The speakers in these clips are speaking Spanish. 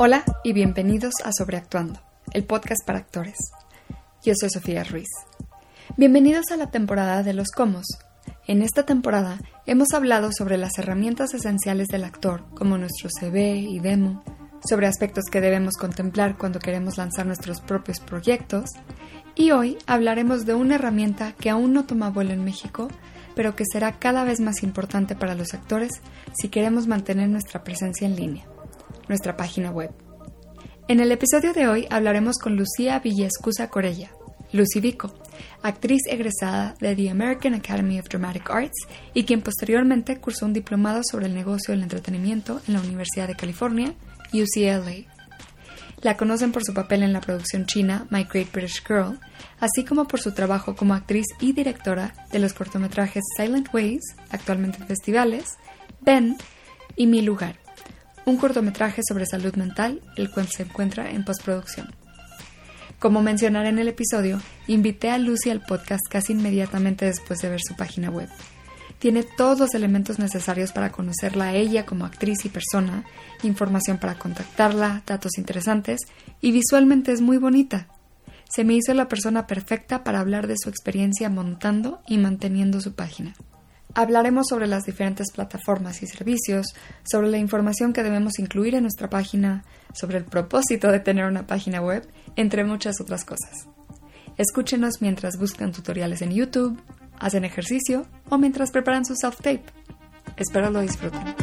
Hola y bienvenidos a Sobreactuando, el podcast para actores. Yo soy Sofía Ruiz. Bienvenidos a la temporada de los comos. En esta temporada hemos hablado sobre las herramientas esenciales del actor, como nuestro CV y demo, sobre aspectos que debemos contemplar cuando queremos lanzar nuestros propios proyectos, y hoy hablaremos de una herramienta que aún no toma vuelo en México, pero que será cada vez más importante para los actores si queremos mantener nuestra presencia en línea nuestra página web. En el episodio de hoy hablaremos con Lucía Villescusa Corella, Lucy Vico, actriz egresada de The American Academy of Dramatic Arts y quien posteriormente cursó un diplomado sobre el negocio del entretenimiento en la Universidad de California, UCLA. La conocen por su papel en la producción china My Great British Girl, así como por su trabajo como actriz y directora de los cortometrajes Silent Ways, actualmente en festivales, Ben y Mi Lugar, un cortometraje sobre salud mental, el cual se encuentra en postproducción. Como mencionaré en el episodio, invité a Lucy al podcast casi inmediatamente después de ver su página web. Tiene todos los elementos necesarios para conocerla a ella como actriz y persona, información para contactarla, datos interesantes y visualmente es muy bonita. Se me hizo la persona perfecta para hablar de su experiencia montando y manteniendo su página. Hablaremos sobre las diferentes plataformas y servicios, sobre la información que debemos incluir en nuestra página, sobre el propósito de tener una página web, entre muchas otras cosas. Escúchenos mientras buscan tutoriales en YouTube, hacen ejercicio o mientras preparan su self-tape. Espero lo disfruten.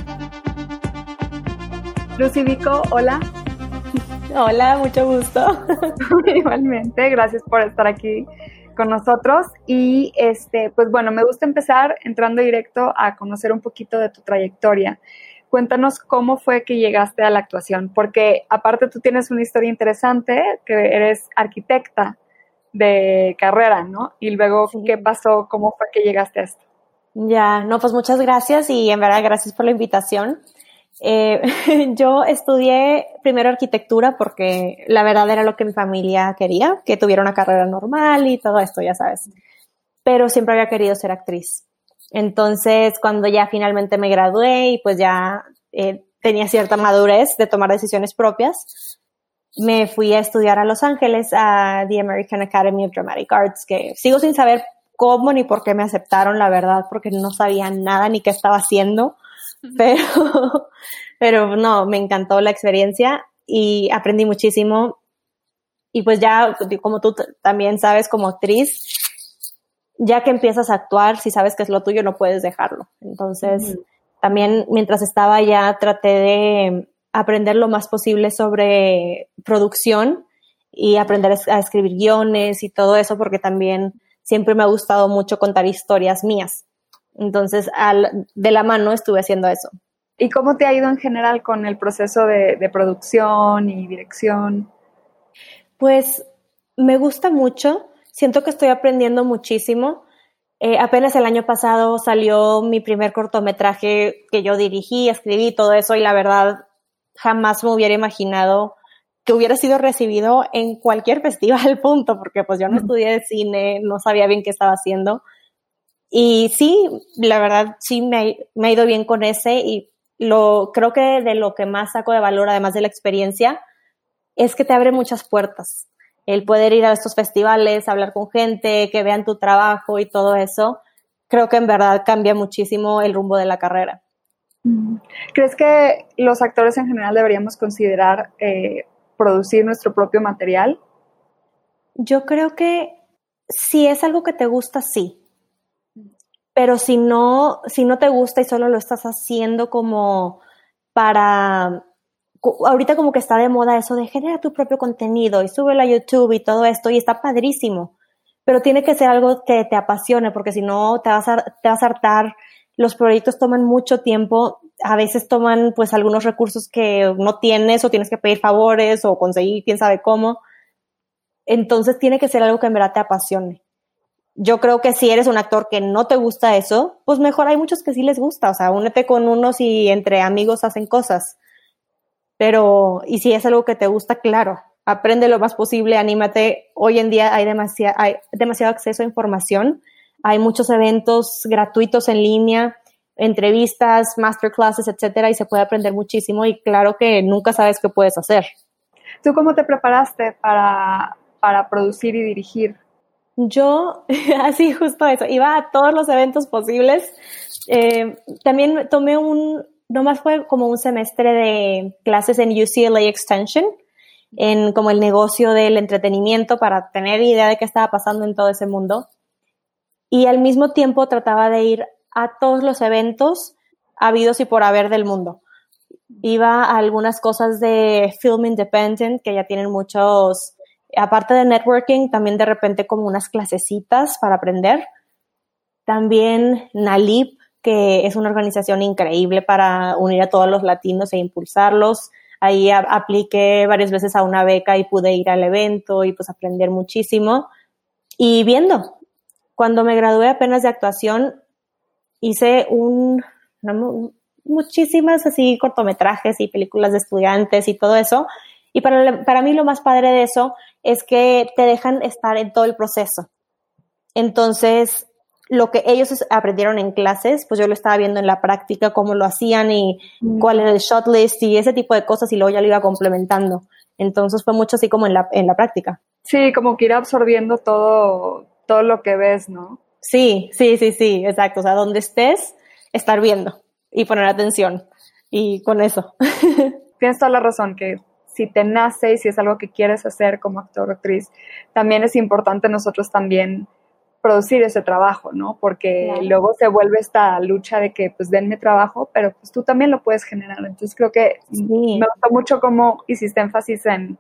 Lucy Vico, hola. Hola, mucho gusto. Igualmente, gracias por estar aquí con nosotros y este pues bueno, me gusta empezar entrando directo a conocer un poquito de tu trayectoria. Cuéntanos cómo fue que llegaste a la actuación, porque aparte tú tienes una historia interesante, que eres arquitecta de carrera, ¿no? Y luego, ¿qué pasó? ¿Cómo fue que llegaste a esto? Ya, no, pues muchas gracias y en verdad gracias por la invitación. Eh, yo estudié primero arquitectura porque la verdad era lo que mi familia quería, que tuviera una carrera normal y todo esto, ya sabes. Pero siempre había querido ser actriz. Entonces, cuando ya finalmente me gradué y pues ya eh, tenía cierta madurez de tomar decisiones propias, me fui a estudiar a Los Ángeles a The American Academy of Dramatic Arts, que sigo sin saber cómo ni por qué me aceptaron, la verdad, porque no sabía nada ni qué estaba haciendo pero, pero no, me encantó la experiencia y aprendí muchísimo. Y pues ya, como tú también sabes como actriz, ya que empiezas a actuar, si sabes que es lo tuyo, no puedes dejarlo. Entonces, también mientras estaba ya traté de aprender lo más posible sobre producción y aprender a escribir guiones y todo eso, porque también siempre me ha gustado mucho contar historias mías. Entonces, al, de la mano estuve haciendo eso. ¿Y cómo te ha ido en general con el proceso de, producción y dirección? Pues me gusta mucho, siento que estoy aprendiendo muchísimo. Eh, apenas el año pasado salió mi primer cortometraje que yo dirigí, escribí todo eso y la verdad jamás me hubiera imaginado que hubiera sido recibido en cualquier festival, punto, porque pues yo no estudié cine, no sabía bien qué estaba haciendo y sí, la verdad, sí me, ha ido bien con ese y lo, creo que de lo que más saco de valor, además de la experiencia, es que te abre muchas puertas. El poder ir a estos festivales, hablar con gente, que vean tu trabajo y todo eso, creo que en verdad cambia muchísimo el rumbo de la carrera. ¿Crees que los actores en general deberíamos considerar eh, producir nuestro propio material? Yo creo que si es algo que te gusta, sí pero si no, si no te gusta y solo lo estás haciendo como para, ahorita como que está de moda eso de generar tu propio contenido y súbelo a YouTube y todo esto y está padrísimo, pero tiene que ser algo que te apasione porque si no te vas a, te vas a hartar, los proyectos toman mucho tiempo, a veces toman pues algunos recursos que no tienes o tienes que pedir favores o conseguir quién sabe cómo, entonces tiene que ser algo que en verdad te apasione yo creo que si eres un actor que no te gusta eso, pues mejor hay muchos que sí les gusta, o sea, únete con unos y entre amigos hacen cosas. Pero, y si es algo que te gusta, claro, aprende lo más posible, anímate. Hoy en día hay, demasiado hay demasiado acceso a información, hay muchos eventos gratuitos en línea, entrevistas, masterclasses, etcétera, y se puede aprender muchísimo y claro que nunca sabes qué puedes hacer. ¿Tú cómo te preparaste para, para producir y dirigir? Yo, así justo eso, iba a todos los eventos posibles. Eh, también tomé un, nomás fue como un semestre de clases en UCLA Extension, en como el negocio del entretenimiento para tener idea de qué estaba pasando en todo ese mundo. Y al mismo tiempo trataba de ir a todos los eventos habidos y por haber del mundo. Iba a algunas cosas de Film Independent, que ya tienen muchos, aparte de networking, también de repente como unas clasecitas para aprender. También NALIP, que es una organización increíble para unir a todos los latinos e impulsarlos. Ahí apliqué varias veces a una beca y pude ir al evento y pues aprender muchísimo. Y viendo, cuando me gradué apenas de actuación, hice un, muchísimas así cortometrajes y películas de estudiantes y todo eso. Y para, para mí lo más padre de eso es que te dejan estar en todo el proceso. Entonces, lo que ellos aprendieron en clases, pues yo lo estaba viendo en la práctica, cómo lo hacían y mm. cuál era el shot list y ese tipo de cosas y luego ya lo iba complementando. Entonces fue mucho así como en la, en la práctica. Sí, como que ir absorbiendo todo, todo lo que ves, ¿no? Sí, sí, sí, sí, exacto. O sea, donde estés, estar viendo y poner atención. Y con eso. Tienes toda la razón que si te nace y si es algo que quieres hacer como actor o actriz, también es importante nosotros también producir ese trabajo, ¿no? Porque luego se vuelve esta lucha de que, pues, denme trabajo, pero pues tú también lo puedes generar. Entonces creo que me gusta mucho cómo hiciste énfasis en,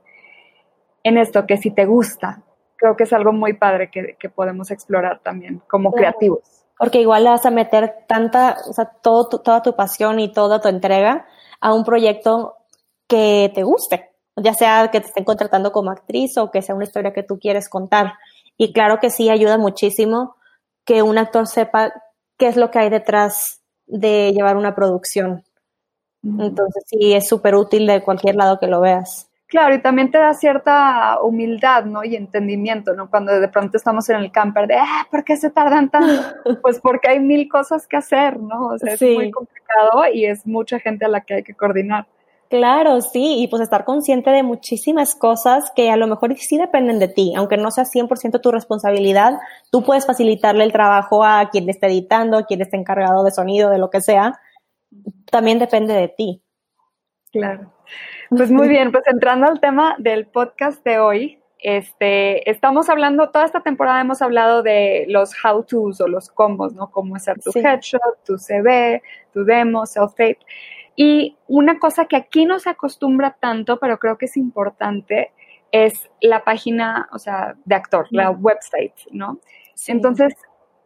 en esto, que si te gusta, creo que es algo muy padre que, podemos explorar también como creativos. Porque igual le vas a meter tanta, o sea, todo toda tu pasión y toda tu entrega a un proyecto que te guste, ya sea que te estén contratando como actriz o que sea una historia que tú quieres contar. Y claro que sí, ayuda muchísimo que un actor sepa qué es lo que hay detrás de llevar una producción. Entonces sí, es súper útil de cualquier lado que lo veas. Claro, y también te da cierta humildad, ¿no? Y entendimiento, ¿no? Cuando de pronto estamos en el camper de, ah, ¿por qué se tardan tanto? pues porque hay mil cosas que hacer, ¿no? O sea, es muy complicado y es mucha gente a la que hay que coordinar. Claro, sí, y pues estar consciente de muchísimas cosas que a lo mejor sí dependen de ti, aunque no sea 100% tu responsabilidad, tú puedes facilitarle el trabajo a quien esté editando, a quien esté encargado de sonido, de lo que sea, también depende de ti. Claro. Pues muy bien, pues entrando al tema del podcast de hoy, este, estamos hablando, toda esta temporada hemos hablado de los how-tos o los combos, ¿no? Cómo hacer tu headshot, tu CV, tu demo, self-tape. Y una cosa que aquí no se acostumbra tanto, pero creo que es importante, es la página, o sea, de actor, la website, ¿no? Entonces,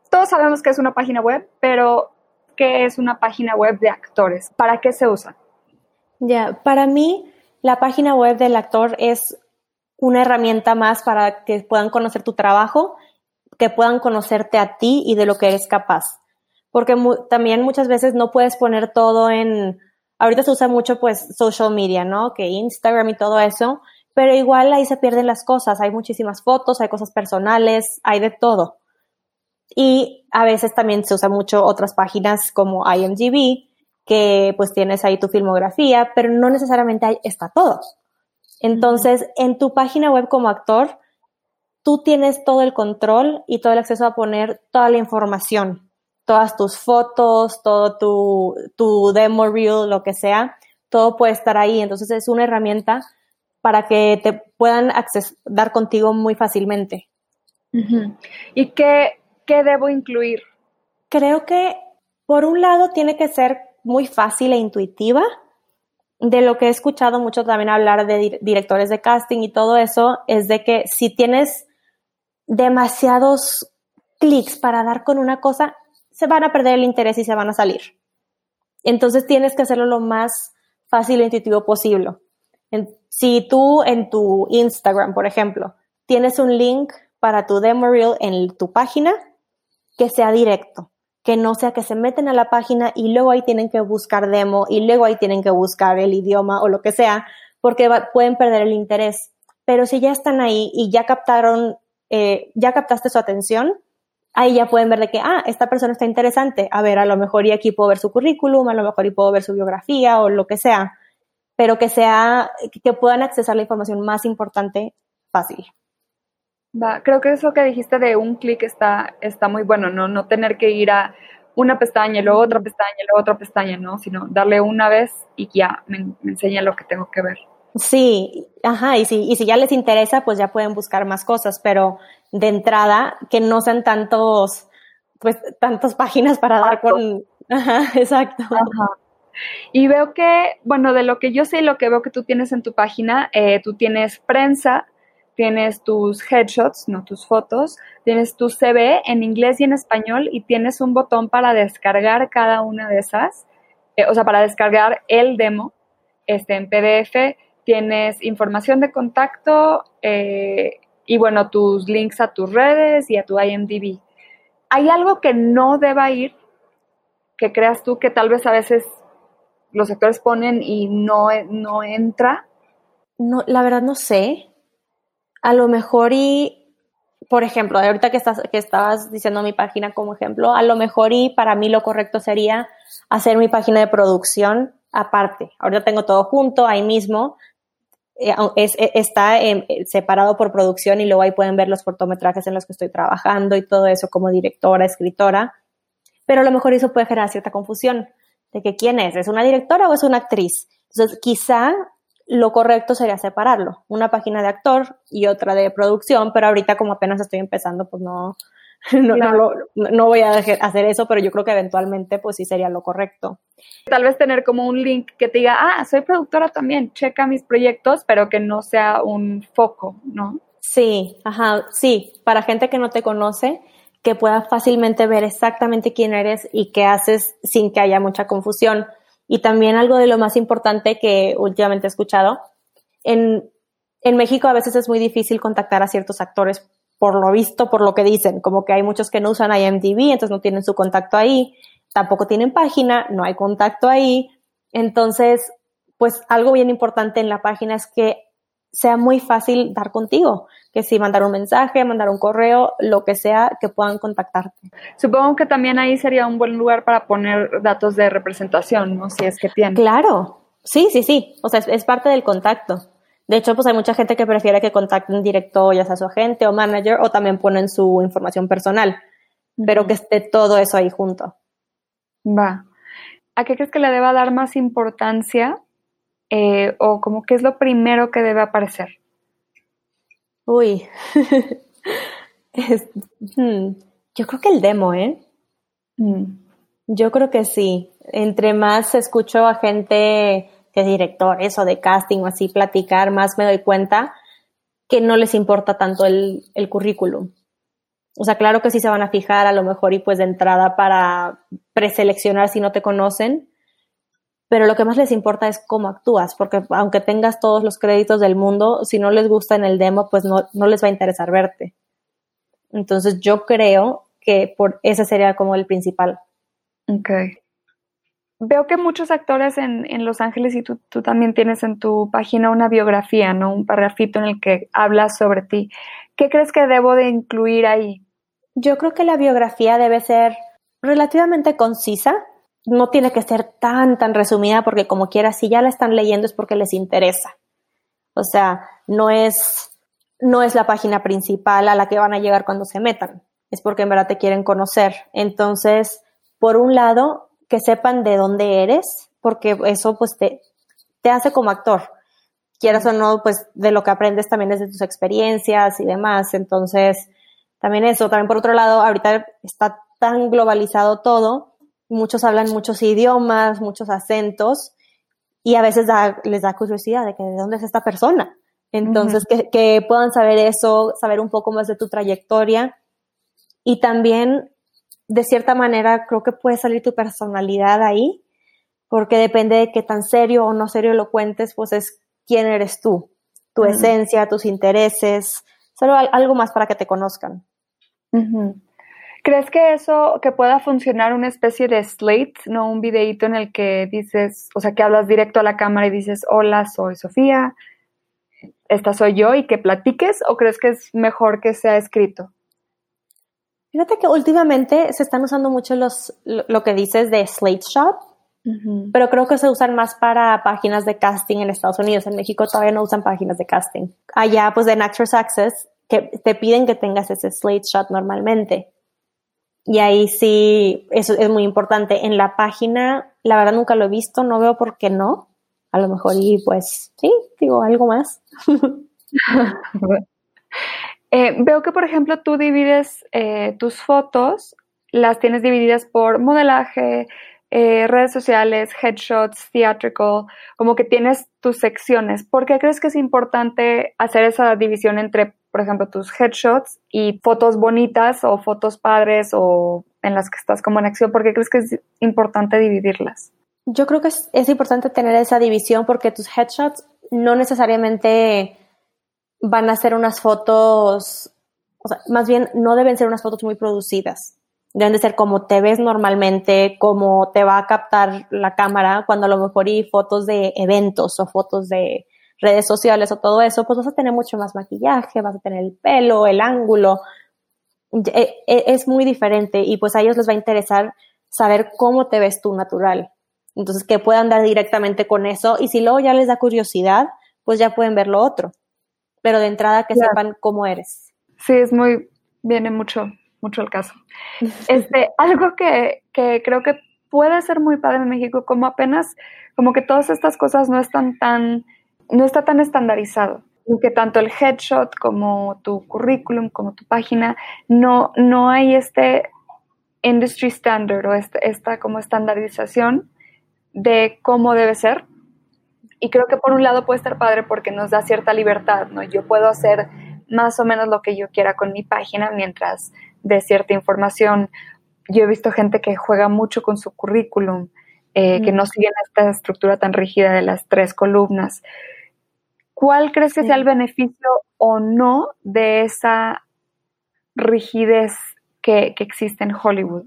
todos sabemos que es una página web, pero ¿qué es una página web de actores? ¿Para qué se usa? Ya, para mí, la página web del actor es una herramienta más para que puedan conocer tu trabajo, que puedan conocerte a ti y de lo que eres capaz. Porque también muchas veces no puedes poner todo en ahorita se usa mucho pues social media, ¿no? Que Instagram y todo eso, pero igual ahí se pierden las cosas, hay muchísimas fotos, hay cosas personales, hay de todo. Y a veces también se usa mucho otras páginas como IMDb, que pues tienes ahí tu filmografía, pero no necesariamente ahí está todo. Entonces, en tu página web como actor, tú tienes todo el control y todo el acceso a poner toda la información todas tus fotos, todo tu, tu demo reel, lo que sea, todo puede estar ahí. Entonces es una herramienta para que te puedan dar contigo muy fácilmente. ¿Y qué, qué debo incluir? Creo que, por un lado, tiene que ser muy fácil e intuitiva. De lo que he escuchado mucho también hablar de directores de casting y todo eso, es de que si tienes demasiados clics para dar con una cosa, se van a perder el interés y se van a salir. Entonces tienes que hacerlo lo más fácil e intuitivo posible. si tú en tu Instagram, por ejemplo, tienes un link para tu demo reel en tu página, que sea directo, que no sea que se meten a la página y luego ahí tienen que buscar demo y luego ahí tienen que buscar el idioma o lo que sea, porque pueden perder el interés. Pero si ya están ahí y ya captaron, eh, ya captaste su atención, ahí ya pueden ver de que, ah, esta persona está interesante, a ver, a lo mejor y aquí puedo ver su currículum, a lo mejor y puedo ver su biografía o lo que sea, pero que sea, que puedan accesar la información más importante fácil. Va, creo que eso que dijiste de un clic está, está muy bueno, ¿no? No tener que ir a una pestaña luego otra pestaña luego otra pestaña, ¿no? Sino darle una vez y ya me, me enseña lo que tengo que ver. Sí, ajá, y si, y si ya les interesa, pues ya pueden buscar más cosas, pero de entrada, que no sean tantos, pues, tantas páginas para dar con, ajá, exacto. Ajá. Y veo que, bueno, de lo que yo sé y lo que veo que tú tienes en tu página, eh, tú tienes prensa, tienes tus headshots, no tus fotos, tienes tu CV en inglés y en español y tienes un botón para descargar cada una de esas, eh, o sea, para descargar el demo este, en PDF tienes información de contacto eh, y bueno, tus links a tus redes y a tu IMDb. ¿Hay algo que no deba ir, que creas tú que tal vez a veces los actores ponen y no, no entra? No, la verdad no sé. A lo mejor y, por ejemplo, ahorita que, estás, que estabas diciendo mi página como ejemplo, a lo mejor y para mí lo correcto sería hacer mi página de producción aparte. Ahorita tengo todo junto ahí mismo, es, eh, está eh, separado por producción y luego ahí pueden ver los cortometrajes en los que estoy trabajando y todo eso como directora, escritora. Pero a lo mejor eso puede generar cierta confusión de que quién es, ¿es una directora o es una actriz? Entonces, quizá lo correcto sería separarlo, una página de actor y otra de producción, pero ahorita como apenas estoy empezando, pues no, no, no, no, voy a hacer eso, pero yo creo que eventualmente pues sí sería lo correcto. Tal vez tener como un link que te diga, ah, soy productora también, checa mis proyectos, pero que no sea un foco, ¿no? Sí, ajá, sí, para gente que no te conoce, que pueda fácilmente ver exactamente quién eres y qué haces sin que haya mucha confusión. Y también algo de lo más importante que últimamente he escuchado, en, en México a veces es muy difícil contactar a ciertos actores por lo visto, por lo que dicen, como que hay muchos que no usan IMDb, entonces no tienen su contacto ahí, tampoco tienen página, no hay contacto ahí. Entonces, pues algo bien importante en la página es que sea muy fácil dar contigo, que si mandar un mensaje, mandar un correo, lo que sea, que puedan contactarte. Supongo que también ahí sería un buen lugar para poner datos de representación, ¿no? Si es que tienen. Claro, sí, sí, sí, o sea, es parte del contacto. De hecho, pues hay mucha gente que prefiere que contacten directo ya sea su agente o manager o también ponen su información personal, pero que esté todo eso ahí junto. Va. ¿A qué crees que le deba dar más importancia eh, o como qué es lo primero que debe aparecer? Uy, hmm, yo creo que el demo, ¿eh? Mm. Yo creo que sí. Entre más escucho a gente de directores o de casting o así platicar, más me doy cuenta que no les importa tanto el, el currículum. O sea, claro que sí se van a fijar a lo mejor y pues de entrada para preseleccionar si no te conocen, pero lo que más les importa es cómo actúas, porque aunque tengas todos los créditos del mundo, si no les gusta en el demo, pues no, no les va a interesar verte. Entonces yo creo que por ese sería como el principal. Okay veo que muchos actores en, en Los Ángeles y tú, tú, también tienes en tu página una biografía, ¿no? Un parrafito en el que hablas sobre ti. ¿Qué crees que debo de incluir ahí? Yo creo que la biografía debe ser relativamente concisa. No tiene que ser tan, tan resumida porque como quiera, si ya la están leyendo es porque les interesa. O sea, no es, no es la página principal a la que van a llegar cuando se metan. Es porque en verdad te quieren conocer. Entonces, por un lado, que sepan de dónde eres, porque eso pues te, te hace como actor. Quieras o no, pues de lo que aprendes también es de tus experiencias y demás. Entonces, también eso. También por otro lado, ahorita está tan globalizado todo, muchos hablan muchos idiomas, muchos acentos, y a veces les da curiosidad de que de dónde es esta persona. Entonces, que, que puedan saber eso, saber un poco más de tu trayectoria. Y también de cierta manera creo que puede salir tu personalidad ahí, porque depende de qué tan serio o no serio lo cuentes, pues es quién eres tú, tu esencia, tus intereses, solo algo más para que te conozcan. ¿Crees que eso, que pueda funcionar una especie de slate, no un videíto en el que dices, o sea, que hablas directo a la cámara y dices, hola, soy Sofía, esta soy yo y que platiques, o crees que es mejor que sea escrito? Fíjate que últimamente se están usando mucho los, lo, que dices de Slate Shot, pero creo que se usan más para páginas de casting en Estados Unidos. En México todavía no usan páginas de casting. Allá, pues en Actors Access, que te piden que tengas ese Slate Shot normalmente. Y ahí sí, eso es muy importante. En la página, la verdad nunca lo he visto, no veo por qué no. A lo mejor y pues sí, digo algo más. Eh, veo que, por ejemplo, tú divides eh, tus fotos, las tienes divididas por modelaje, eh, redes sociales, headshots, theatrical, como que tienes tus secciones. ¿Por qué crees que es importante hacer esa división entre, por ejemplo, tus headshots y fotos bonitas o fotos padres o en las que estás como en acción? ¿Por qué crees que es importante dividirlas? Yo creo que es, es importante tener esa división porque tus headshots no necesariamente van a ser unas fotos, o sea, más bien no deben ser unas fotos muy producidas. Deben de ser como te ves normalmente, como te va a captar la cámara, cuando a lo mejor y fotos de eventos o fotos de redes sociales o todo eso, pues vas a tener mucho más maquillaje, vas a tener el pelo, el ángulo. E, e, es muy diferente y pues a ellos les va a interesar saber cómo te ves tú natural. Entonces, que puedan dar directamente con eso y si luego ya les da curiosidad, pues ya pueden ver lo otro pero de entrada que sepan cómo eres. Sí, es muy, viene mucho, mucho el caso. Este, algo que, que creo que puede ser muy padre en México, como apenas, como que todas estas cosas no están tan, no está tan estandarizado. Que tanto el headshot como tu currículum, como tu página, no, no hay este industry standard o este, esta como estandarización de cómo debe ser. Y creo que por un lado puede estar padre porque nos da cierta libertad, ¿no? Yo puedo hacer más o menos lo que yo quiera con mi página mientras de cierta información. Yo he visto gente que juega mucho con su currículum, eh, que no siguen esta estructura tan rígida de las tres columnas. ¿Cuál crees que sea el beneficio o no de esa rigidez que, existe en Hollywood?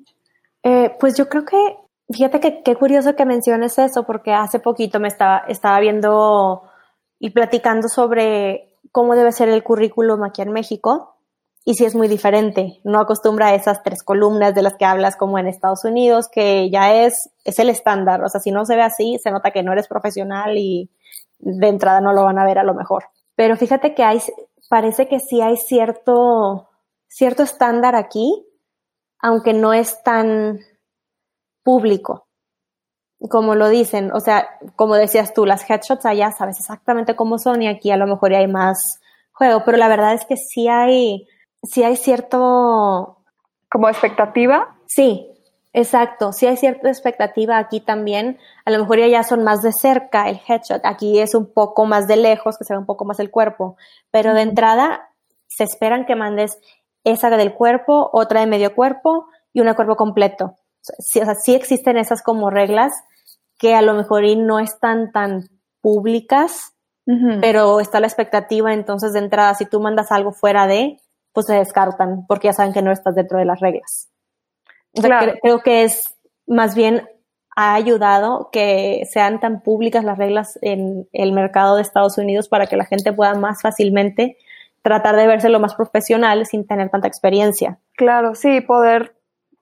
Eh, pues yo creo que Fíjate que qué curioso que menciones eso, porque hace poquito me estaba, estaba viendo y platicando sobre cómo debe ser el currículum aquí en México. Y sí es muy diferente. No acostumbra a esas tres columnas de las que hablas como en Estados Unidos, que ya es, es el estándar. O sea, si no se ve así, se nota que no eres profesional y de entrada no lo van a ver a lo mejor. Pero fíjate que hay, parece que sí hay cierto, cierto estándar aquí, aunque no es tan, público. Como lo dicen, o sea, como decías tú, las headshots allá sabes exactamente cómo son y aquí a lo mejor hay más juego, pero la verdad es que sí hay, sí hay cierto... ¿Como expectativa? Sí, Exacto, sí hay cierta expectativa aquí también. A lo mejor ya son más de cerca el headshot. Aquí es un poco más de lejos, que se ve un poco más el cuerpo. Pero de entrada se esperan que mandes esa del cuerpo, otra de medio cuerpo y una cuerpo completo sí, o sea, sí existen esas como reglas que a lo mejor no están tan públicas, pero está la expectativa, entonces de entrada, si tú mandas algo fuera de, pues se descartan, porque ya saben que no estás dentro de las reglas. creo que es más bien ha ayudado que sean tan públicas las reglas en el mercado de Estados Unidos para que la gente pueda más fácilmente tratar de verse lo más profesional sin tener tanta experiencia. Claro, sí, poder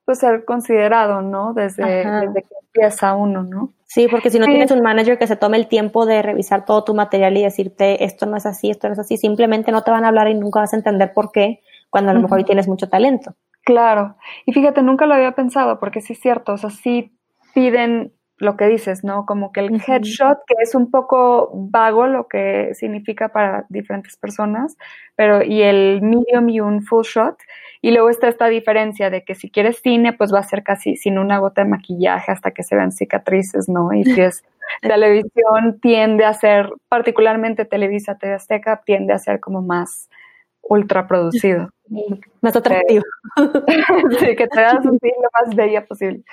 pues, ser considerado, ¿no? Desde, desde, que empieza uno, ¿no? Sí, porque si no tienes un manager que se tome el tiempo de revisar todo tu material y decirte esto no es así, esto no es así, simplemente no te van a hablar y nunca vas a entender por qué cuando a lo mejor tienes mucho talento. Claro, y fíjate, nunca lo había pensado porque sí es cierto, o sea, sí piden lo que dices, ¿no? Como que el headshot, que es un poco vago lo que significa para diferentes personas, pero y el medium y un full shot. Y luego está esta diferencia de que si quieres cine, pues va a ser casi sin una gota de maquillaje hasta que se vean cicatrices, ¿no? Y si es televisión, tiende a ser, particularmente Televisa, TV Azteca, tiende a ser como más ultra producido. Más atractivo. sí, que te das lo más bella posible.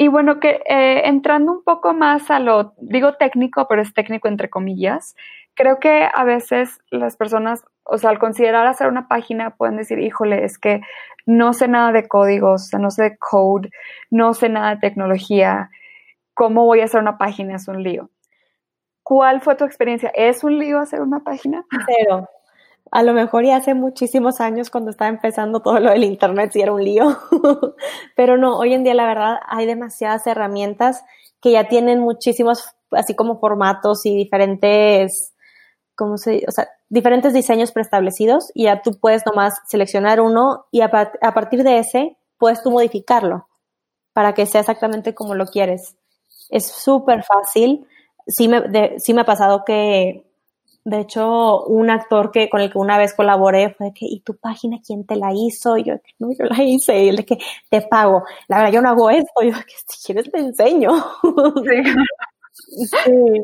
Y bueno, que eh, entrando un poco más a lo, digo técnico, pero es técnico entre comillas, creo que a veces las personas, o sea, al considerar hacer una página pueden decir, híjole, es que no sé nada de códigos, no sé de code, no sé nada de tecnología, ¿cómo voy a hacer una página? Es un lío. ¿Cuál fue tu experiencia? ¿Es un lío hacer una página? Cero. A lo mejor ya hace muchísimos años cuando estaba empezando todo lo del internet sí era un lío. Pero no, hoy en día la verdad hay demasiadas herramientas que ya tienen muchísimos así como formatos y diferentes ¿cómo se, o sea, diferentes diseños preestablecidos y ya tú puedes nomás seleccionar uno y a, partir de ese puedes tú modificarlo para que sea exactamente como lo quieres. Es súper fácil. Sí me, sí me ha pasado que, de hecho, un actor que con el que una vez colaboré fue que, ¿y tu página quién te la hizo? Y yo, no, yo la hice. Y él de que, te pago. La verdad, yo no hago esto. Y yo, que si quieres te enseño. Sí. sí.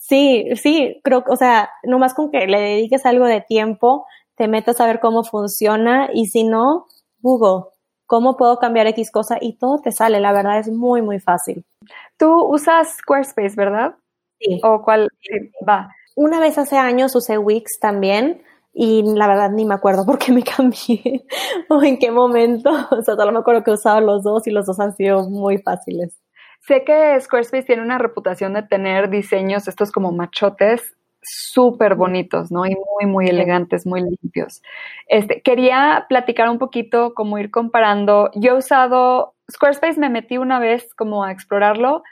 Sí, sí, creo, o sea, nomás con que le dediques algo de tiempo, te metas a ver cómo funciona y si no, Google, ¿cómo puedo cambiar X cosa? Y todo te sale, la verdad es muy, muy fácil. Tú usas Squarespace, ¿verdad? Sí. ¿O cuál? Sí, va. Una vez hace años usé Wix también y la verdad ni me acuerdo por qué me cambié o en qué momento. O sea, solo me acuerdo que he usado los dos y los dos han sido muy fáciles. Sé que Squarespace tiene una reputación de tener diseños, estos como machotes, súper bonitos, ¿no? Y muy, muy elegantes, muy limpios. Este, quería platicar un poquito, como ir comparando. Yo he usado Squarespace, me metí una vez como a explorarlo.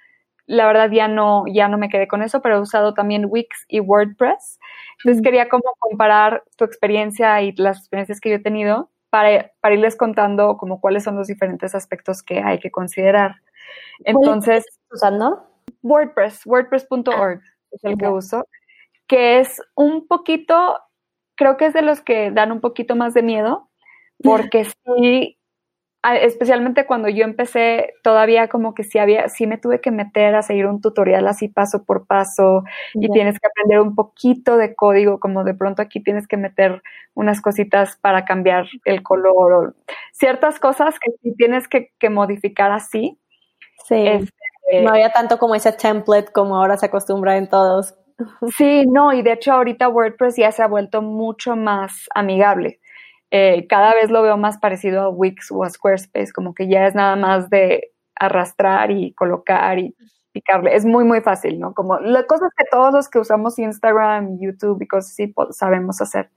La verdad ya no, ya no me quedé con eso, pero he usado también Wix y WordPress. Entonces quería como comparar tu experiencia y las experiencias que yo he tenido para, para irles contando como cuáles son los diferentes aspectos que hay que considerar. Entonces, usando? WordPress, wordpress.org es el que uso, que es un poquito, creo que es de los que dan un poquito más de miedo, porque sí, especialmente cuando yo empecé, todavía como que sí había, sí me tuve que meter a seguir un tutorial así paso por paso y tienes que aprender un poquito de código, como de pronto aquí tienes que meter unas cositas para cambiar el color o ciertas cosas que sí tienes que, que modificar así Sí. Este, no había tanto como ese template como ahora se acostumbra en todos. Sí, no, y de hecho ahorita WordPress ya se ha vuelto mucho más amigable. Eh, cada vez lo veo más parecido a Wix o a Squarespace, como que ya es nada más de arrastrar y colocar y picarle. Es muy, muy fácil, ¿no? Como las cosas que todos los que usamos Instagram, YouTube y cosas así pues, sabemos hacer.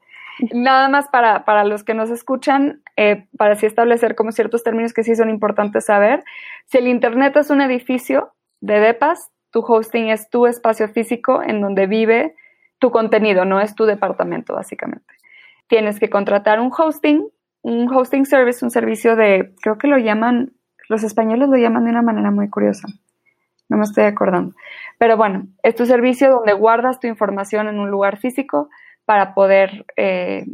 Nada más para, para los que nos escuchan, eh, para así establecer como ciertos términos que sí son importantes saber. Si el Internet es un edificio de DEPAS, tu hosting es tu espacio físico en donde vive tu contenido, no es tu departamento, básicamente. Tienes que contratar un hosting, un hosting service, un servicio de, creo que lo llaman, los españoles lo llaman de una manera muy curiosa. No me estoy acordando. Pero bueno, es tu servicio donde guardas tu información en un lugar físico para poder eh,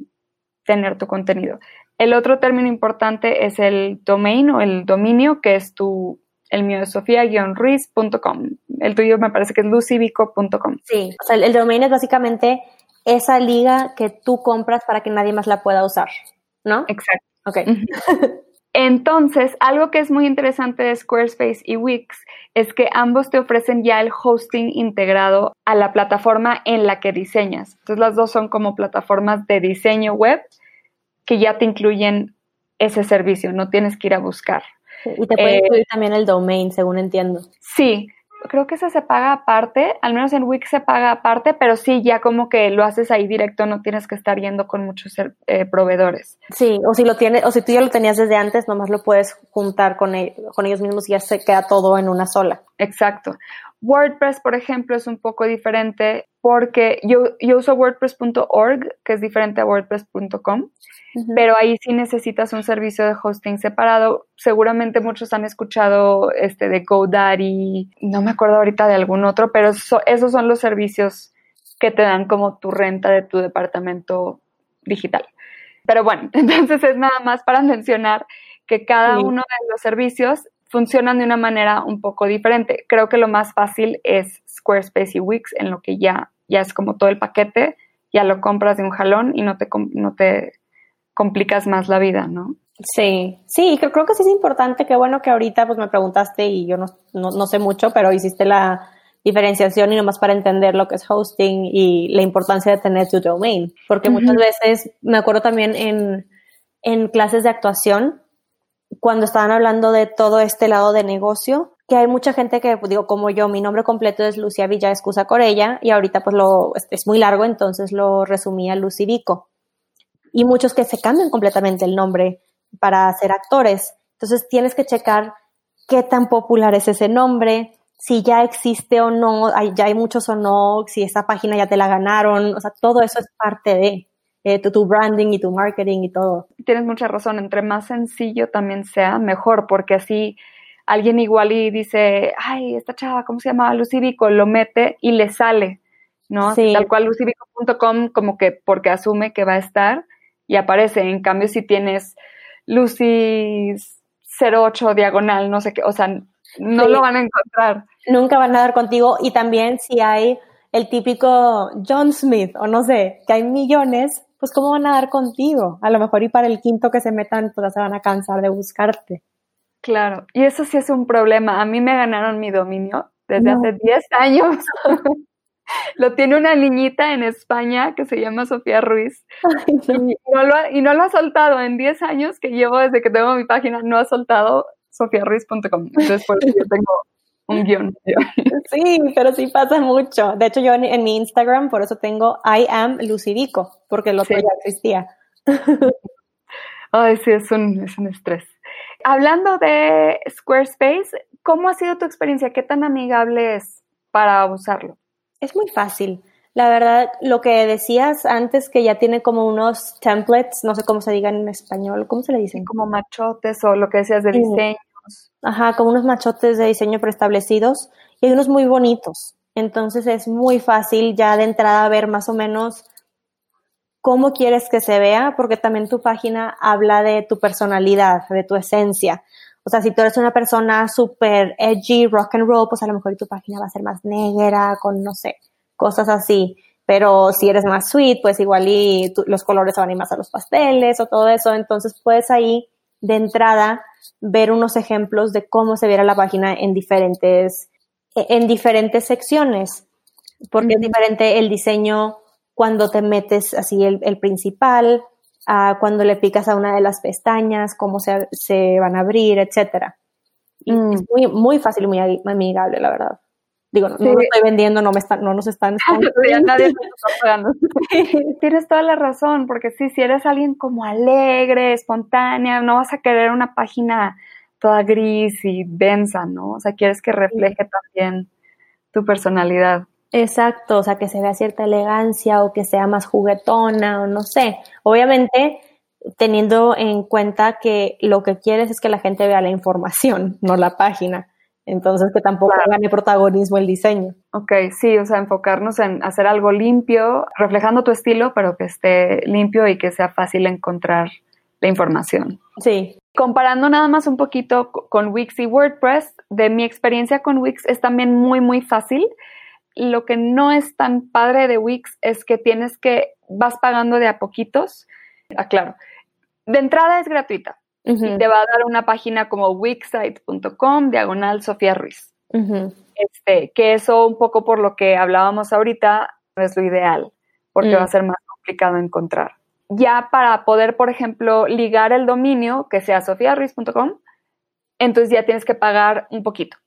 tener tu contenido. El otro término importante es el domain o el dominio, que es tu, el mío es sofía-ruiz.com. El tuyo me parece que es lucivico.com. Sí, o sea, el, el domain es básicamente esa liga que tú compras para que nadie más la pueda usar, ¿no? Exacto. Ok. Entonces, algo que es muy interesante de Squarespace y Wix es que ambos te ofrecen ya el hosting integrado a la plataforma en la que diseñas. Entonces, las dos son como plataformas de diseño web que ya te incluyen ese servicio, no tienes que ir a buscar. Y te puede incluir también el domain, según entiendo. Sí, creo que ese se paga aparte, al menos en Wix se paga aparte, pero sí, ya como que lo haces ahí directo, no tienes que estar yendo con muchos eh, proveedores. Sí, o si lo tienes, o si tú ya lo tenías desde antes, nomás lo puedes juntar con, el, con ellos mismos y ya se queda todo en una sola. Exacto. WordPress, por ejemplo, es un poco diferente porque yo, yo uso WordPress.org, que es diferente a WordPress.com, pero ahí sí necesitas un servicio de hosting separado. Seguramente muchos han escuchado este de GoDaddy, no me acuerdo ahorita de algún otro, pero esos son los servicios que te dan como tu renta de tu departamento digital. Pero bueno, entonces es nada más para mencionar que cada uno de los servicios funcionan de una manera un poco diferente. Creo que lo más fácil es Squarespace y Wix, en lo que ya, ya es como todo el paquete, ya lo compras de un jalón y no te, no te complicas más la vida, ¿no? Sí, sí, creo, creo que sí es importante, qué bueno que ahorita pues me preguntaste y yo no, no, sé mucho, pero hiciste la diferenciación y nomás para entender lo que es hosting y la importancia de tener tu domain, porque muchas veces, me acuerdo también en, en clases de actuación, cuando estaban hablando de todo este lado de negocio, que hay mucha gente que, digo, como yo, mi nombre completo es Lucia Villa Escusa Corella y ahorita pues lo, es muy largo, entonces lo resumí a Lucy Vico. y muchos que se cambian completamente el nombre para ser actores. Entonces tienes que checar qué tan popular es ese nombre, si ya existe o no, hay, ya hay muchos o no, si esa página ya te la ganaron, o sea, todo eso es parte de eh, tu, branding y tu marketing y todo. Tienes mucha razón, entre más sencillo también sea, mejor, porque así alguien igual y dice, ay, esta chava, ¿cómo se llama? Lucy Vico, lo mete y le sale, ¿no? Tal cual lucyvico.com como que porque asume que va a estar y aparece. En cambio, si tienes Lucy 08 diagonal, no sé qué, o sea, no lo van a encontrar. Nunca van a dar contigo y también si hay el típico John Smith o no sé, que hay millones, pues cómo van a dar contigo. A lo mejor y para el quinto que se metan, pues se van a cansar de buscarte. Claro, y eso sí es un problema. A mí me ganaron mi dominio desde hace 10 años. lo tiene una niñita en España que se llama Sofía Ruiz. y, no lo ha, y no lo ha soltado en 10 años que llevo desde que tengo mi página, no ha soltado sofiaruiz.com. Entonces, por yo tengo un guion. Sí, pero sí pasa mucho. De hecho, yo en, mi Instagram, por eso tengo I am Lucidico, porque lo otro ya existía. Ay, sí, es un, es un estrés. Hablando de Squarespace, ¿cómo ha sido tu experiencia? ¿Qué tan amigable es para usarlo? Es muy fácil. La verdad, lo que decías antes, que ya tiene como unos templates, no sé cómo se digan en español, ¿cómo se le dicen? Como machotes o lo que decías de diseños. Ajá, como unos machotes de diseño preestablecidos y hay unos muy bonitos. Entonces es muy fácil ya de entrada ver más o menos cómo quieres que se vea, porque también tu página habla de tu personalidad, de tu esencia. O sea, si tú eres una persona súper edgy, rock and roll, pues a lo mejor tu página va a ser más negra, con, no sé, cosas así. Pero si eres más sweet, pues igual y los colores van a ir más a los pasteles o todo eso. Entonces puedes ahí de entrada ver unos ejemplos de cómo se viera la página en diferentes, en diferentes secciones. Porque es diferente el diseño cuando te metes así el, el principal, a cuando le picas a una de las pestañas, cómo se, se van a abrir, etcétera. Mm. Es muy, muy fácil y muy amigable, la verdad. Digo, no, lo estoy vendiendo, no me están, no nos están. nadie Tienes toda la razón, porque sí, si eres alguien como alegre, espontánea, no vas a querer una página toda gris y densa, ¿no? O sea, quieres que refleje también tu personalidad. Exacto, o sea, que se vea cierta elegancia o que sea más juguetona o no sé. Obviamente, teniendo en cuenta que lo que quieres es que la gente vea la información, no la página. Entonces, que tampoco gane protagonismo el diseño. Ok, sí, o sea, enfocarnos en hacer algo limpio, reflejando tu estilo, pero que esté limpio y que sea fácil encontrar la información. Sí. Comparando nada más un poquito con Wix y WordPress, de mi experiencia con Wix es también muy, muy fácil lo que no es tan padre de Wix es que tienes que, vas pagando de a poquitos. Aclaro, de entrada es gratuita. Y te va a dar una página como wixsite.com, diagonal Sofía Ruiz. este, que eso un poco por lo que hablábamos ahorita no es lo ideal, porque va a mm. ser más complicado encontrar. Ya para poder, por ejemplo, ligar el dominio, que sea sofiaruiz.com, entonces ya tienes que pagar un poquito,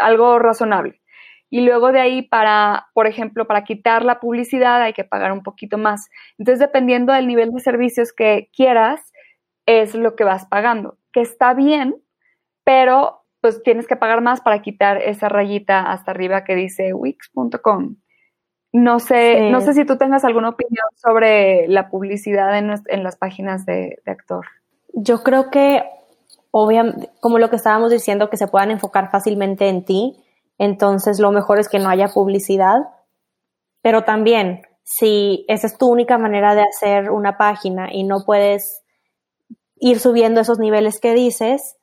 algo razonable. Y luego de ahí para, por ejemplo, para quitar la publicidad hay que pagar un poquito más. Entonces, dependiendo del nivel de servicios que quieras, es lo que vas pagando, que está bien, pero pues tienes que pagar más para quitar esa rayita hasta arriba que dice wix.com. No sé, no sé si tú tengas alguna opinión sobre la publicidad en, en las páginas de, de actor. Yo creo que, obviamente, como lo que estábamos diciendo, que se puedan enfocar fácilmente en ti, entonces lo mejor es que no haya publicidad, pero también si esa es tu única manera de hacer una página y no puedes ir subiendo esos niveles que dices,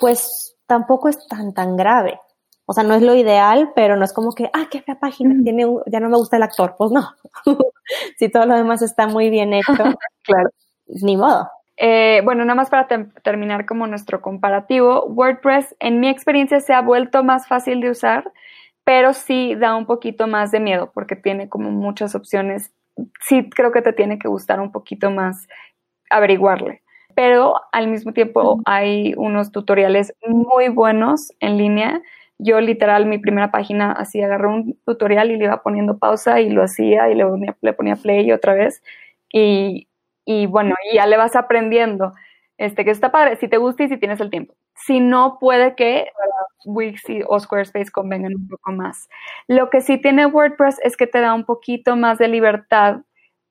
pues tampoco es tan tan grave. O sea, no es lo ideal, pero no es como que, ah, qué fea página, tiene ya no me gusta el actor. Pues no. si todo lo demás está muy bien hecho, claro, ni modo. Eh, bueno, nada más para terminar como nuestro comparativo, WordPress en mi experiencia se ha vuelto más fácil de usar, pero sí da un poquito más de miedo porque tiene como muchas opciones. Sí creo que te tiene que gustar un poquito más averiguarle, pero al mismo tiempo hay unos tutoriales muy buenos en línea. Yo literal mi primera página así agarré un tutorial y le iba poniendo pausa y lo hacía y le ponía, le ponía play otra vez y y bueno, y ya le vas aprendiendo. Este, que está padre, si te gusta y si tienes el tiempo. Si no, puede que Wix o Squarespace convengan un poco más. Lo que sí tiene WordPress es que te da un poquito más de libertad.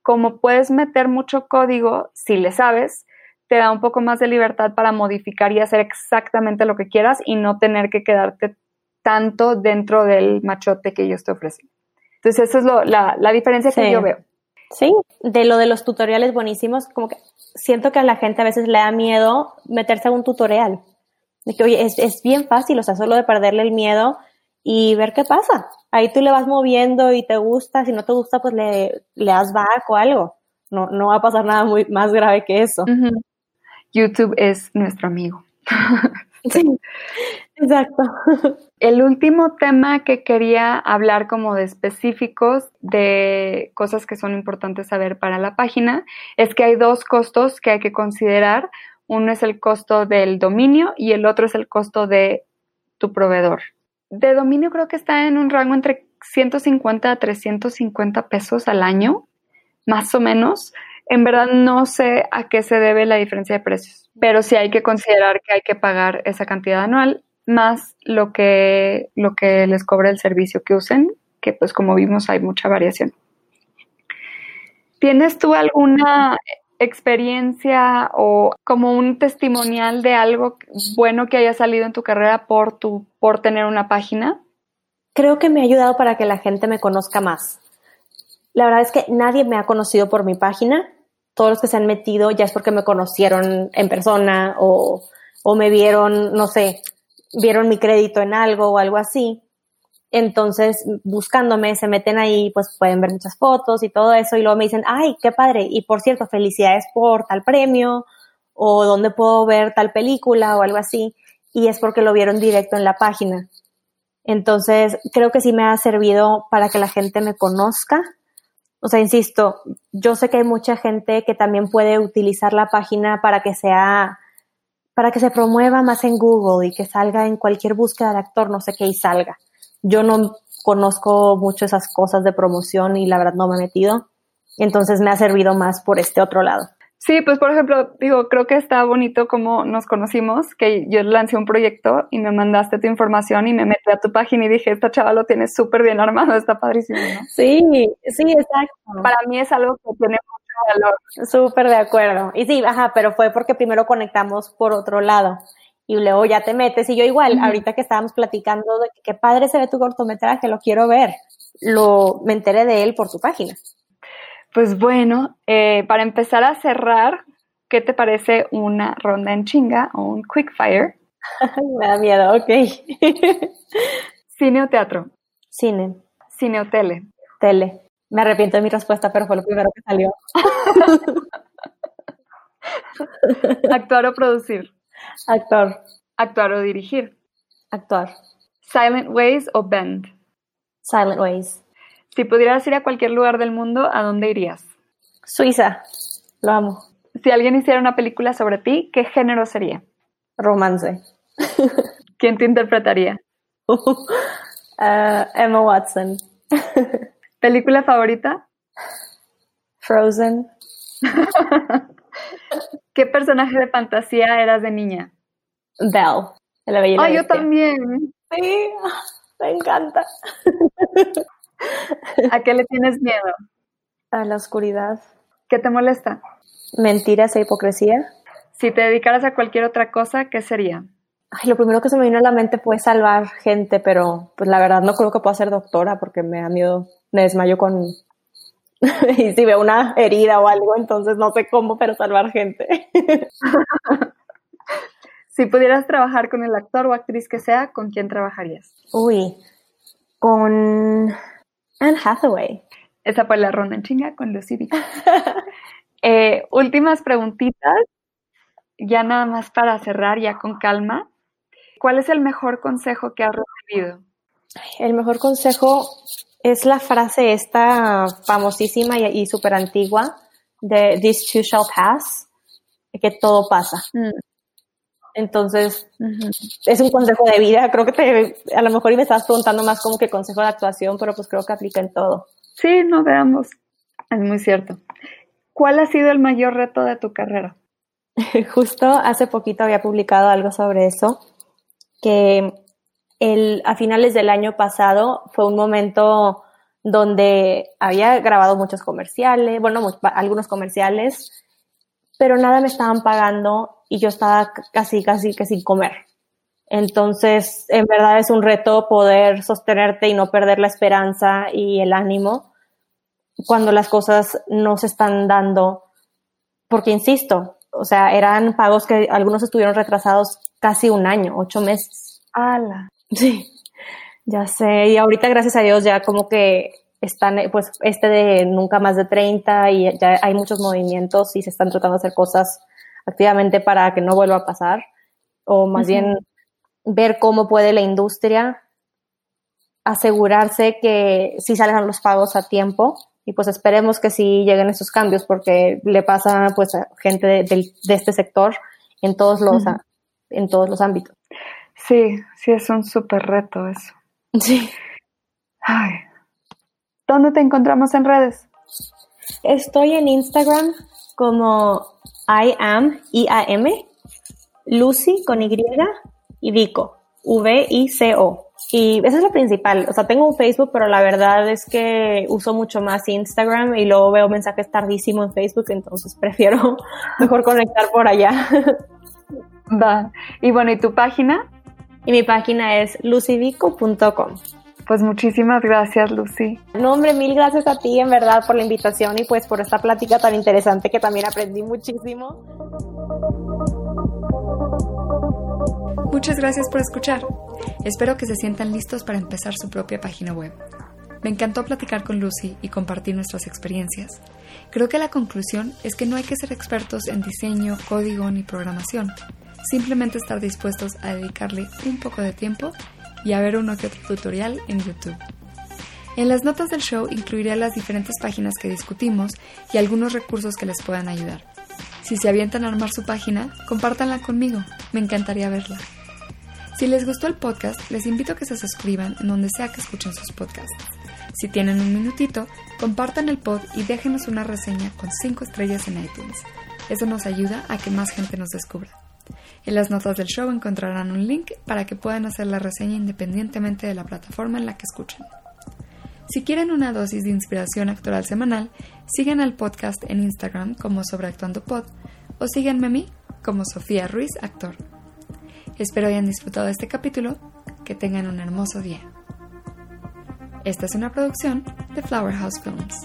Como puedes meter mucho código, si le sabes, te da un poco más de libertad para modificar y hacer exactamente lo que quieras y no tener que quedarte tanto dentro del machote que ellos te ofrecen. Entonces, esa es la, diferencia que yo veo. Sí, de lo de los tutoriales buenísimos, como que siento que a la gente a veces le da miedo meterse a un tutorial. De que, oye, es, es bien fácil, o sea, solo de perderle el miedo y ver qué pasa. Ahí tú le vas moviendo y te gusta, si no te gusta, pues le, le das back o algo. No, no va a pasar nada muy más grave que eso. YouTube es nuestro amigo. sí, exacto. El último tema que quería hablar como de específicos de cosas que son importantes saber para la página es que hay dos costos que hay que considerar. Uno es el costo del dominio y el otro es el costo de tu proveedor. De dominio creo que está en un rango entre 150 a 350 pesos al año, más o menos. En verdad no sé a qué se debe la diferencia de precios, pero sí hay que considerar que hay que pagar esa cantidad anual más lo que, lo que les cobra el servicio que usen, que pues como vimos hay mucha variación. ¿Tienes tú alguna experiencia o como un testimonial de algo bueno que haya salido en tu carrera por, tu, por tener una página? Creo que me ha ayudado para que la gente me conozca más. La verdad es que nadie me ha conocido por mi página. Todos los que se han metido ya es porque me conocieron en persona o, o me vieron, no sé, vieron mi crédito en algo o algo así. Entonces, buscándome, se meten ahí, pues pueden ver muchas fotos y todo eso, y luego me dicen, ay, qué padre, y por cierto, felicidades por tal premio, o dónde puedo ver tal película o algo así, y es porque lo vieron directo en la página. Entonces, creo que sí me ha servido para que la gente me conozca o sea, insisto, yo sé que hay mucha gente que también puede utilizar la página para que sea, para que se promueva más en Google y que salga en cualquier búsqueda de actor, no sé qué, y salga. Yo no conozco mucho esas cosas de promoción y la verdad no me he metido. Entonces me ha servido más por este otro lado. Sí, pues por ejemplo, digo, creo que está bonito como nos conocimos, que yo lancé un proyecto y me mandaste tu información y me metí a tu página y dije, esta chava lo tiene súper bien armado, está padrísimo, ¿no? Sí, sí, exacto. Para mí es algo que tiene mucho valor. Súper de acuerdo. Y sí, ajá, pero fue porque primero conectamos por otro lado y luego ya te metes y yo igual, ahorita que estábamos platicando de que qué padre se ve tu cortometraje, lo quiero ver, lo me enteré de él por tu página. Pues bueno, eh, para empezar a cerrar, ¿qué te parece una ronda en chinga o un quick fire? Me da miedo, ok. ¿Cine o teatro? Cine. ¿Cine o tele? Tele. Me arrepiento de mi respuesta, pero fue lo primero que salió. ¿Actuar o producir? Actuar. ¿Actuar o dirigir? Actuar. ¿Silent Ways o Bend? Silent Ways. Si pudieras ir a cualquier lugar del mundo, ¿a dónde irías? Suiza, lo amo. Si alguien hiciera una película sobre ti, ¿qué género sería? Romance. ¿Quién te interpretaría? Uh, Emma Watson. ¿Película favorita? Frozen. ¿Qué personaje de fantasía eras de niña? Belle, la bella. Ah, yo también. Sí, me encanta. ¿A qué le tienes miedo? A la oscuridad. ¿Qué te molesta? Mentiras e hipocresía. Si te dedicaras a cualquier otra cosa, ¿qué sería? Ay, lo primero que se me vino a la mente fue salvar gente, pero pues la verdad no creo que pueda ser doctora porque me da miedo, me desmayo con... y si veo una herida o algo, entonces no sé cómo, pero salvar gente. si pudieras trabajar con el actor o actriz que sea, ¿con quién trabajarías? Uy, con Anne Hathaway. Esa fue la ronda en chinga con Lucy eh, últimas preguntitas, ya nada más para cerrar, ya con calma. ¿Cuál es el mejor consejo que has recibido? El mejor consejo es la frase esta famosísima y, súper antigua de This too shall pass, que todo pasa. Mm. Entonces, es un consejo de vida. Creo que te, a lo mejor y me estás preguntando más como que consejo de actuación, pero pues creo que aplica en todo. Sí, no veamos. Es muy cierto. ¿Cuál ha sido el mayor reto de tu carrera? Justo hace poquito había publicado algo sobre eso, que el, a finales del año pasado fue un momento donde había grabado muchos comerciales, bueno, algunos comerciales, pero nada me estaban pagando y yo estaba casi, casi que sin comer. Entonces, en verdad es un reto poder sostenerte y no perder la esperanza y el ánimo cuando las cosas no se están dando, porque insisto, o sea, eran pagos que algunos estuvieron retrasados casi un año, ocho meses. ¡Hala! Sí, ya sé. Y ahorita, gracias a Dios, ya como que están, pues, este de nunca más de 30 y ya hay muchos movimientos y se están tratando de hacer cosas activamente para que no vuelva a pasar. O más bien ver cómo puede la industria asegurarse que sí salgan los pagos a tiempo y pues esperemos que sí lleguen esos cambios porque le pasa pues a gente de, este sector en todos los en todos los ámbitos. Sí, sí es un súper reto eso. Sí. Ay. ¿Dónde te encontramos en redes? Estoy en Instagram como I am I A M Lucy con Y y Vico V I C O y esa es la principal. O sea, tengo un Facebook, pero la verdad es que uso mucho más Instagram y luego veo mensajes tardísimo en Facebook, entonces prefiero mejor conectar por allá. Va. Y bueno, ¿y tu página? Y mi página es lucivico.com. Pues muchísimas gracias, Lucy. No, hombre, mil gracias a ti, en verdad, por la invitación y pues por esta plática tan interesante que también aprendí muchísimo. Muchas gracias por escuchar. Espero que se sientan listos para empezar su propia página web. Me encantó platicar con Lucy y compartir nuestras experiencias. Creo que la conclusión es que no hay que ser expertos en diseño, código ni programación. Simplemente estar dispuestos a dedicarle un poco de tiempo y a ver uno que otro tutorial en YouTube. En las notas del show incluiré las diferentes páginas que discutimos y algunos recursos que les puedan ayudar. Si se avientan a armar su página, compártanla conmigo, me encantaría verla. Si les gustó el podcast, les invito a que se suscriban en donde sea que escuchen sus podcasts. Si tienen un minutito, compartan el pod y déjenos una reseña con 5 estrellas en iTunes. Eso nos ayuda a que más gente nos descubra. En las notas del show encontrarán un link para que puedan hacer la reseña independientemente de la plataforma en la que escuchen. Si quieren una dosis de inspiración actoral semanal, sigan al podcast en Instagram como Sobreactuando Pod o síganme a mí como Sofía Ruiz Actor. Espero hayan disfrutado de este capítulo, que tengan un hermoso día. Esta es una producción de Flower House Films.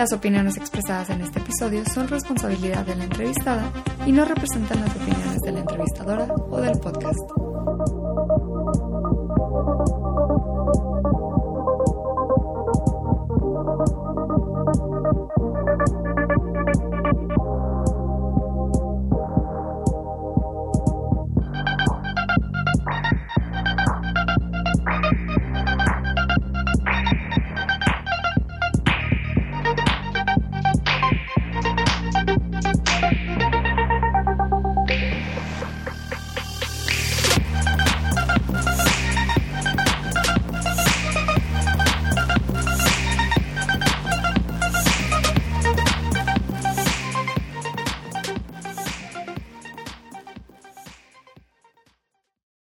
Las opiniones expresadas en este episodio son responsabilidad de la entrevistada y no representan las opiniones de la entrevistadora o del podcast.